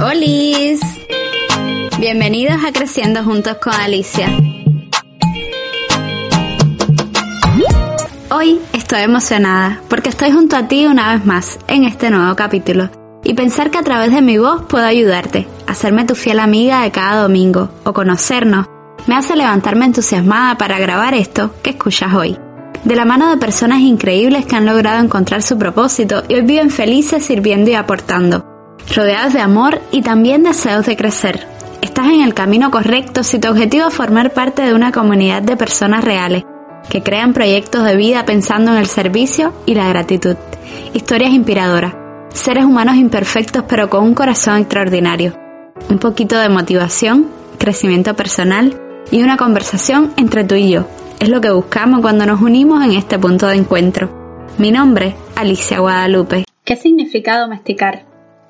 ¡Holis! Bienvenidos a Creciendo Juntos con Alicia. Hoy estoy emocionada porque estoy junto a ti una vez más en este nuevo capítulo y pensar que a través de mi voz puedo ayudarte, hacerme tu fiel amiga de cada domingo o conocernos, me hace levantarme entusiasmada para grabar esto que escuchas hoy. De la mano de personas increíbles que han logrado encontrar su propósito y hoy viven felices sirviendo y aportando rodeados de amor y también deseos de crecer. Estás en el camino correcto si tu objetivo es formar parte de una comunidad de personas reales que crean proyectos de vida pensando en el servicio y la gratitud. Historias inspiradoras. Seres humanos imperfectos pero con un corazón extraordinario. Un poquito de motivación, crecimiento personal y una conversación entre tú y yo. Es lo que buscamos cuando nos unimos en este punto de encuentro. Mi nombre, Alicia Guadalupe. ¿Qué significa domesticar?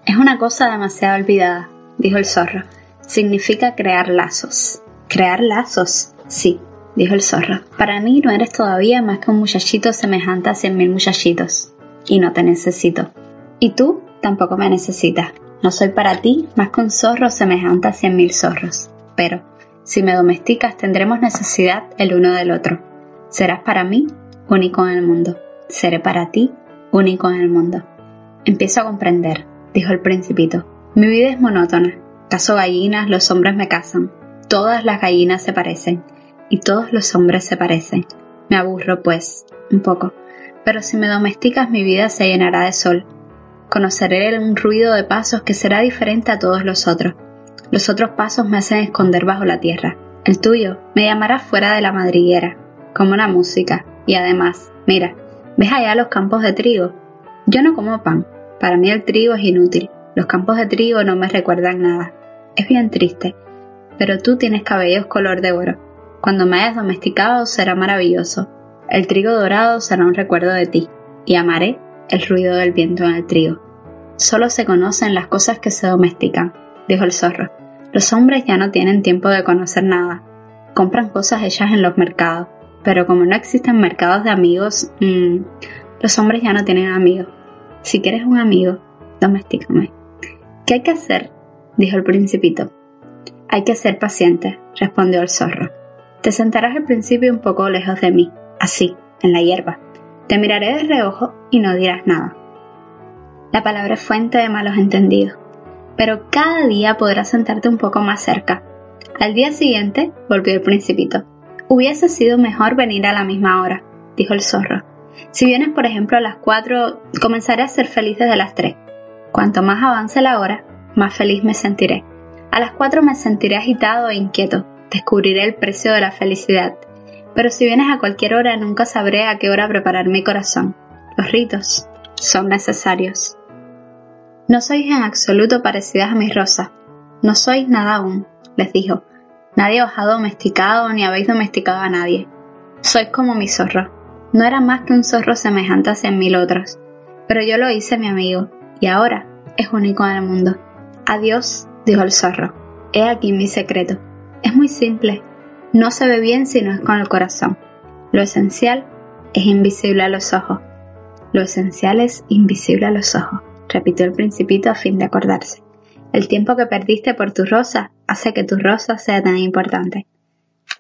Es una cosa demasiado olvidada, dijo el zorro. Significa crear lazos. ¿Crear lazos? Sí, dijo el zorro. Para mí no eres todavía más que un muchachito semejante a cien mil muchachitos. Y no te necesito. Y tú tampoco me necesitas. No soy para ti más que un zorro semejante a cien mil zorros. Pero, si me domesticas, tendremos necesidad el uno del otro. Serás para mí único en el mundo. Seré para ti único en el mundo. Empiezo a comprender dijo el principito. Mi vida es monótona. Caso gallinas, los hombres me casan. Todas las gallinas se parecen. Y todos los hombres se parecen. Me aburro, pues, un poco. Pero si me domesticas mi vida se llenará de sol. Conoceré un ruido de pasos que será diferente a todos los otros. Los otros pasos me hacen esconder bajo la tierra. El tuyo me llamará fuera de la madriguera, como una música. Y además, mira, ¿ves allá los campos de trigo? Yo no como pan, para mí el trigo es inútil. Los campos de trigo no me recuerdan nada. Es bien triste. Pero tú tienes cabellos color de oro. Cuando me hayas domesticado será maravilloso. El trigo dorado será un recuerdo de ti. Y amaré el ruido del viento en el trigo. Solo se conocen las cosas que se domestican, dijo el zorro. Los hombres ya no tienen tiempo de conocer nada. Compran cosas hechas en los mercados. Pero como no existen mercados de amigos, mmm, los hombres ya no tienen amigos. Si quieres un amigo, domestícame. ¿Qué hay que hacer? dijo el principito. Hay que ser paciente, respondió el zorro. Te sentarás al principio un poco lejos de mí, así, en la hierba. Te miraré de reojo y no dirás nada. La palabra es fuente de malos entendidos, pero cada día podrás sentarte un poco más cerca. Al día siguiente volvió el principito. Hubiese sido mejor venir a la misma hora, dijo el zorro. Si vienes, por ejemplo, a las 4, comenzaré a ser feliz desde las 3. Cuanto más avance la hora, más feliz me sentiré. A las 4 me sentiré agitado e inquieto. Descubriré el precio de la felicidad. Pero si vienes a cualquier hora, nunca sabré a qué hora preparar mi corazón. Los ritos son necesarios. No sois en absoluto parecidas a mis rosas. No sois nada aún, les dijo. Nadie os ha domesticado ni habéis domesticado a nadie. Sois como mi zorro. No era más que un zorro semejante a cien mil otros, pero yo lo hice mi amigo, y ahora es único en el mundo. Adiós, dijo el zorro. He aquí mi secreto. Es muy simple. No se ve bien si no es con el corazón. Lo esencial es invisible a los ojos. Lo esencial es invisible a los ojos, repitió el principito a fin de acordarse. El tiempo que perdiste por tu rosa hace que tu rosa sea tan importante.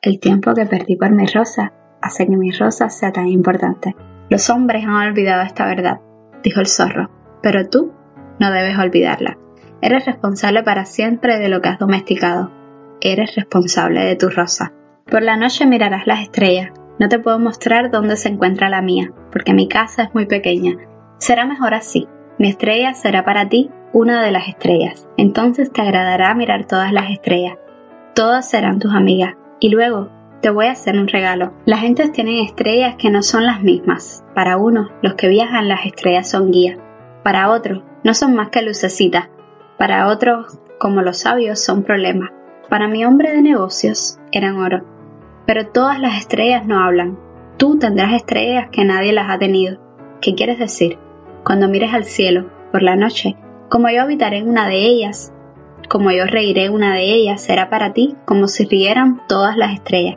El tiempo que perdí por mi rosa hace que mi rosa sea tan importante. Los hombres han olvidado esta verdad, dijo el zorro, pero tú no debes olvidarla. Eres responsable para siempre de lo que has domesticado. Eres responsable de tu rosa. Por la noche mirarás las estrellas. No te puedo mostrar dónde se encuentra la mía, porque mi casa es muy pequeña. Será mejor así. Mi estrella será para ti una de las estrellas. Entonces te agradará mirar todas las estrellas. Todas serán tus amigas. Y luego te voy a hacer un regalo. Las gentes tienen estrellas que no son las mismas. Para unos, los que viajan las estrellas son guías. Para otros, no son más que lucecitas. Para otros, como los sabios, son problemas. Para mi hombre de negocios, eran oro. Pero todas las estrellas no hablan. Tú tendrás estrellas que nadie las ha tenido. ¿Qué quieres decir? Cuando mires al cielo, por la noche, como yo habitaré en una de ellas, como yo reiré una de ellas, será para ti como si rieran todas las estrellas.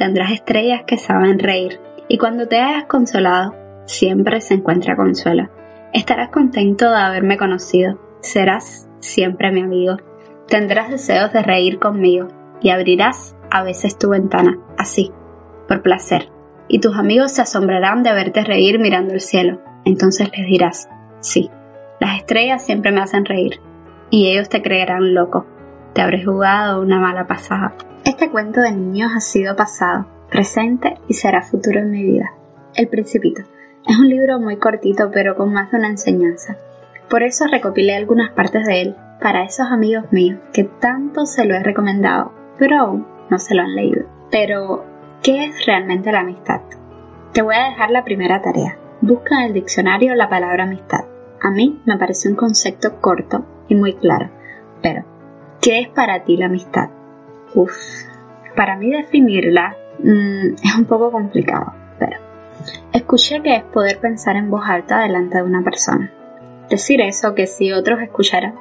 Tendrás estrellas que saben reír, y cuando te hayas consolado, siempre se encuentra consuelo. Estarás contento de haberme conocido, serás siempre mi amigo. Tendrás deseos de reír conmigo y abrirás a veces tu ventana, así, por placer. Y tus amigos se asombrarán de verte reír mirando el cielo. Entonces les dirás, sí, las estrellas siempre me hacen reír. Y ellos te creerán loco. Te habré jugado una mala pasada. Este cuento de niños ha sido pasado, presente y será futuro en mi vida. El Principito. Es un libro muy cortito pero con más de una enseñanza. Por eso recopilé algunas partes de él para esos amigos míos que tanto se lo he recomendado, pero aún no se lo han leído. Pero, ¿qué es realmente la amistad? Te voy a dejar la primera tarea. Busca en el diccionario la palabra amistad. A mí me parece un concepto corto y muy claro. Pero, ¿qué es para ti la amistad? Uf, para mí definirla mm, es un poco complicado, pero escuché que es poder pensar en voz alta delante de una persona. Decir eso que si otros escucharan,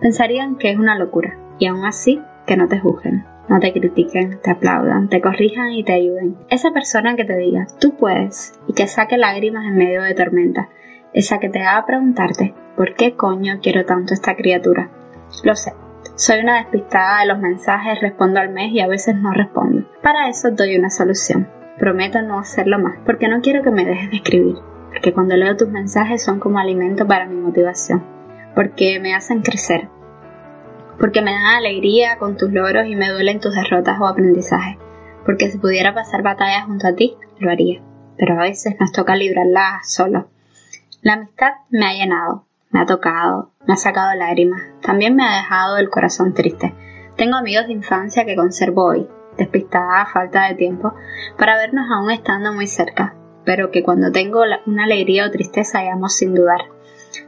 pensarían que es una locura y aún así que no te juzguen, no te critiquen, te aplaudan, te corrijan y te ayuden. Esa persona que te diga, tú puedes y que saque lágrimas en medio de tormenta, esa que te haga preguntarte, ¿por qué coño quiero tanto esta criatura? Lo sé, soy una despistada de los mensajes, respondo al mes y a veces no respondo. Para eso doy una solución. Prometo no hacerlo más, porque no quiero que me dejes de escribir porque cuando leo tus mensajes son como alimento para mi motivación, porque me hacen crecer, porque me dan alegría con tus logros y me duelen tus derrotas o aprendizajes, porque si pudiera pasar batallas junto a ti, lo haría, pero a veces nos toca librarlas solo. La amistad me ha llenado, me ha tocado, me ha sacado lágrimas, también me ha dejado el corazón triste. Tengo amigos de infancia que conservo hoy, despistada a falta de tiempo, para vernos aún estando muy cerca, pero que cuando tengo una alegría o tristeza llamo sin dudar.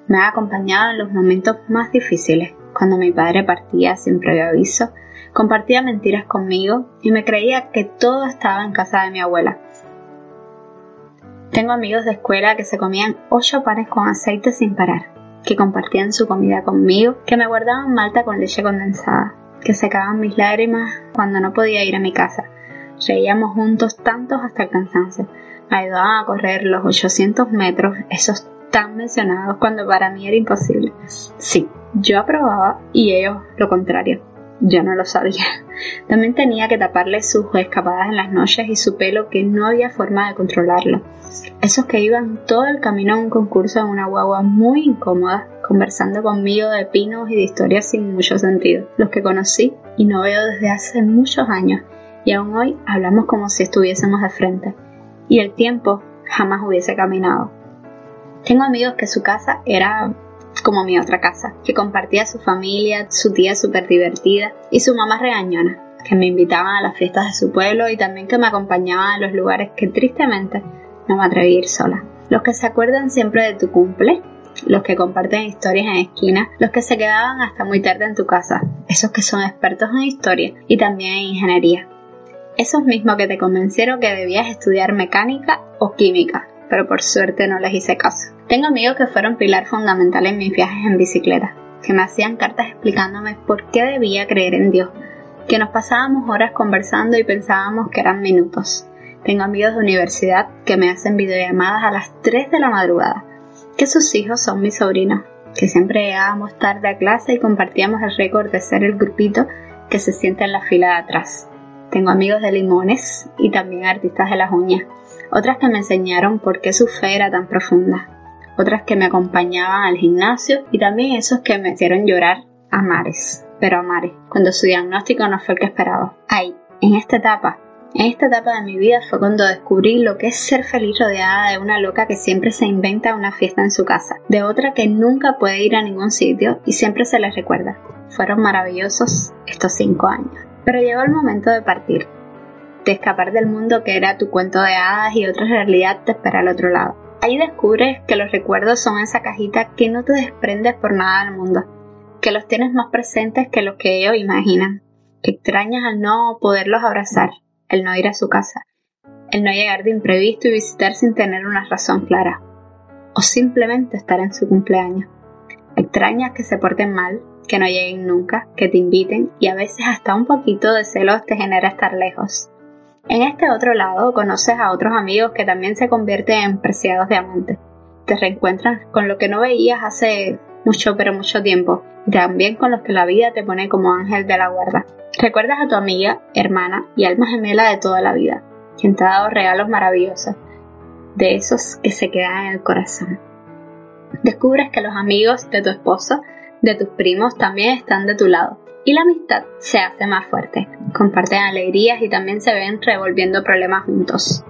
Me ha acompañado en los momentos más difíciles, cuando mi padre partía sin previo aviso, compartía mentiras conmigo y me creía que todo estaba en casa de mi abuela. Tengo amigos de escuela que se comían ocho panes con aceite sin parar, que compartían su comida conmigo, que me guardaban malta con leche condensada, que secaban mis lágrimas cuando no podía ir a mi casa. Reíamos juntos tantos hasta el cansancio, ayudaban a correr los 800 metros, esos tan mencionados cuando para mí era imposible. Sí, yo aprobaba y ellos lo contrario. Yo no lo sabía. También tenía que taparle sus escapadas en las noches y su pelo que no había forma de controlarlo. Esos que iban todo el camino a un concurso en una guagua muy incómoda, conversando conmigo de pinos y de historias sin mucho sentido. Los que conocí y no veo desde hace muchos años y aún hoy hablamos como si estuviésemos de frente y el tiempo jamás hubiese caminado. Tengo amigos que su casa era como mi otra casa, que compartía su familia, su tía súper divertida y su mamá regañona, que me invitaban a las fiestas de su pueblo y también que me acompañaban a los lugares que tristemente no me atreví a ir sola. Los que se acuerdan siempre de tu cumple, los que comparten historias en esquina, los que se quedaban hasta muy tarde en tu casa, esos que son expertos en historia y también en ingeniería, esos mismos que te convencieron que debías estudiar mecánica o química, pero por suerte no les hice caso. Tengo amigos que fueron pilar fundamental en mis viajes en bicicleta, que me hacían cartas explicándome por qué debía creer en Dios, que nos pasábamos horas conversando y pensábamos que eran minutos. Tengo amigos de universidad que me hacen videollamadas a las 3 de la madrugada, que sus hijos son mis sobrinos, que siempre llegábamos tarde a clase y compartíamos el récord de ser el grupito que se sienta en la fila de atrás. Tengo amigos de limones y también artistas de las uñas. Otras que me enseñaron por qué su fe era tan profunda. Otras que me acompañaban al gimnasio y también esos que me hicieron llorar a mares, pero a mares, cuando su diagnóstico no fue el que esperaba. Ahí, en esta etapa, en esta etapa de mi vida fue cuando descubrí lo que es ser feliz rodeada de una loca que siempre se inventa una fiesta en su casa, de otra que nunca puede ir a ningún sitio y siempre se les recuerda. Fueron maravillosos estos cinco años. Pero llegó el momento de partir, de escapar del mundo que era tu cuento de hadas y otra realidad te espera al otro lado. Ahí descubres que los recuerdos son esa cajita que no te desprendes por nada del mundo, que los tienes más presentes que los que ellos imaginan, que extrañas al no poderlos abrazar, el no ir a su casa, el no llegar de imprevisto y visitar sin tener una razón clara, o simplemente estar en su cumpleaños. Extrañas que se porten mal, que no lleguen nunca, que te inviten y a veces hasta un poquito de celos te genera estar lejos. En este otro lado conoces a otros amigos que también se convierten en preciados diamantes. Te reencuentras con lo que no veías hace mucho pero mucho tiempo y también con los que la vida te pone como ángel de la guarda. Recuerdas a tu amiga, hermana y alma gemela de toda la vida, quien te ha dado regalos maravillosos, de esos que se quedan en el corazón. Descubres que los amigos de tu esposo, de tus primos, también están de tu lado y la amistad se hace más fuerte. Comparten alegrías y también se ven revolviendo problemas juntos.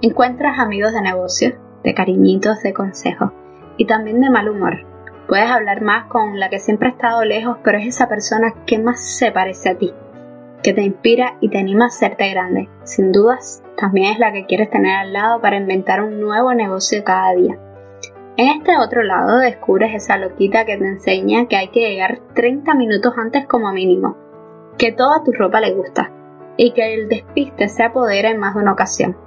Encuentras amigos de negocio, de cariñitos, de consejos y también de mal humor. Puedes hablar más con la que siempre ha estado lejos, pero es esa persona que más se parece a ti, que te inspira y te anima a hacerte grande. Sin dudas, también es la que quieres tener al lado para inventar un nuevo negocio cada día. En este otro lado descubres esa loquita que te enseña que hay que llegar 30 minutos antes como mínimo, que toda tu ropa le gusta y que el despiste se apodera en más de una ocasión.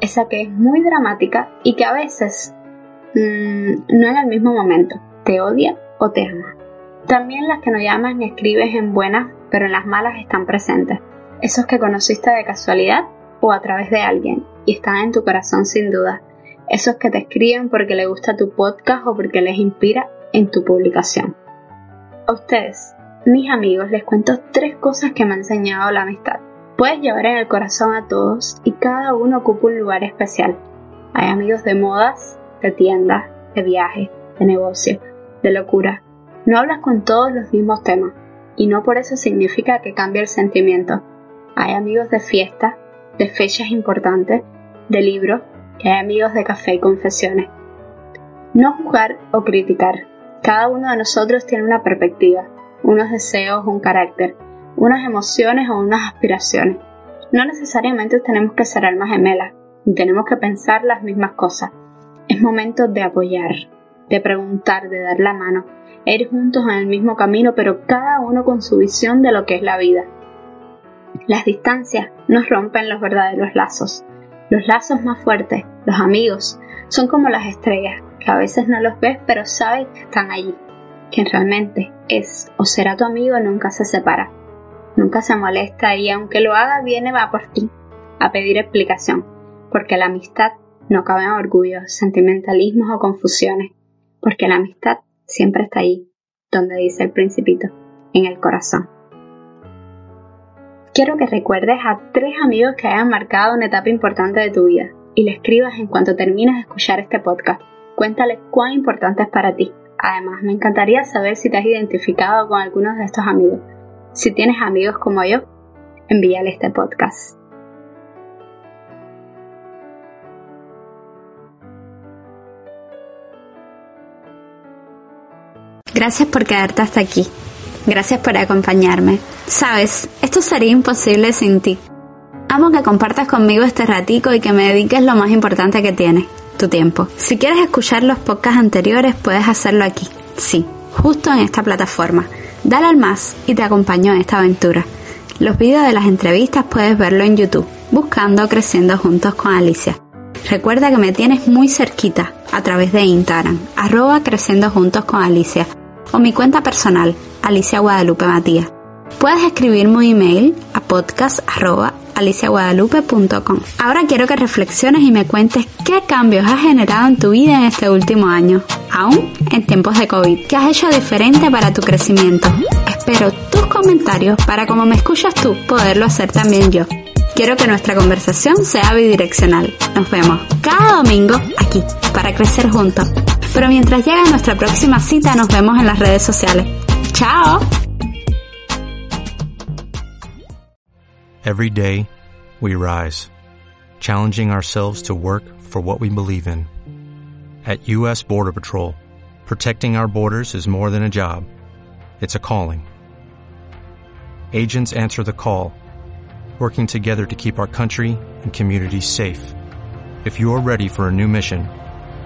Esa que es muy dramática y que a veces mm, no en el mismo momento, te odia o te ama. También las que no llamas ni escribes en buenas, pero en las malas están presentes. Esos que conociste de casualidad o a través de alguien y están en tu corazón sin duda esos que te escriben porque les gusta tu podcast o porque les inspira en tu publicación. A ustedes, mis amigos, les cuento tres cosas que me ha enseñado la amistad. Puedes llevar en el corazón a todos y cada uno ocupa un lugar especial. Hay amigos de modas, de tiendas, de viajes, de negocio, de locura. No hablas con todos los mismos temas y no por eso significa que cambie el sentimiento. Hay amigos de fiesta, de fechas importantes, de libros, hay amigos de café y confesiones. No juzgar o criticar. Cada uno de nosotros tiene una perspectiva, unos deseos, un carácter, unas emociones o unas aspiraciones. No necesariamente tenemos que ser almas gemelas, ni tenemos que pensar las mismas cosas. Es momento de apoyar, de preguntar, de dar la mano, ir juntos en el mismo camino, pero cada uno con su visión de lo que es la vida. Las distancias nos rompen los verdaderos lazos. Los lazos más fuertes, los amigos, son como las estrellas, que a veces no los ves pero sabes que están allí. Quien realmente es o será tu amigo nunca se separa, nunca se molesta y aunque lo haga viene va por ti a pedir explicación, porque la amistad no cabe en orgullo, sentimentalismos o confusiones, porque la amistad siempre está allí, donde dice el principito, en el corazón quiero que recuerdes a tres amigos que hayan marcado una etapa importante de tu vida y le escribas en cuanto termines de escuchar este podcast. Cuéntale cuán importante es para ti. Además, me encantaría saber si te has identificado con algunos de estos amigos. Si tienes amigos como yo, envíale este podcast. Gracias por quedarte hasta aquí. Gracias por acompañarme. Sabes, esto sería imposible sin ti. Amo que compartas conmigo este ratico y que me dediques lo más importante que tienes, tu tiempo. Si quieres escuchar los podcasts anteriores, puedes hacerlo aquí. Sí, justo en esta plataforma. Dale al más y te acompaño en esta aventura. Los vídeos de las entrevistas puedes verlo en YouTube, buscando Creciendo Juntos con Alicia. Recuerda que me tienes muy cerquita a través de Instagram, arroba Creciendo Juntos con Alicia, o mi cuenta personal, Alicia Guadalupe Matías. Puedes escribirme un email a podcast.aliciaguadalupe.com. Ahora quiero que reflexiones y me cuentes qué cambios has generado en tu vida en este último año, aún en tiempos de COVID. ¿Qué has hecho diferente para tu crecimiento? Espero tus comentarios para como me escuchas tú, poderlo hacer también yo. Quiero que nuestra conversación sea bidireccional. Nos vemos cada domingo aquí para crecer juntos. Pero mientras llega nuestra próxima cita, nos vemos en las redes sociales. ¡Chao! Every day, we rise, challenging ourselves to work for what we believe in. At U.S. Border Patrol, protecting our borders is more than a job, it's a calling. Agents answer the call, working together to keep our country and communities safe. If you're ready for a new mission,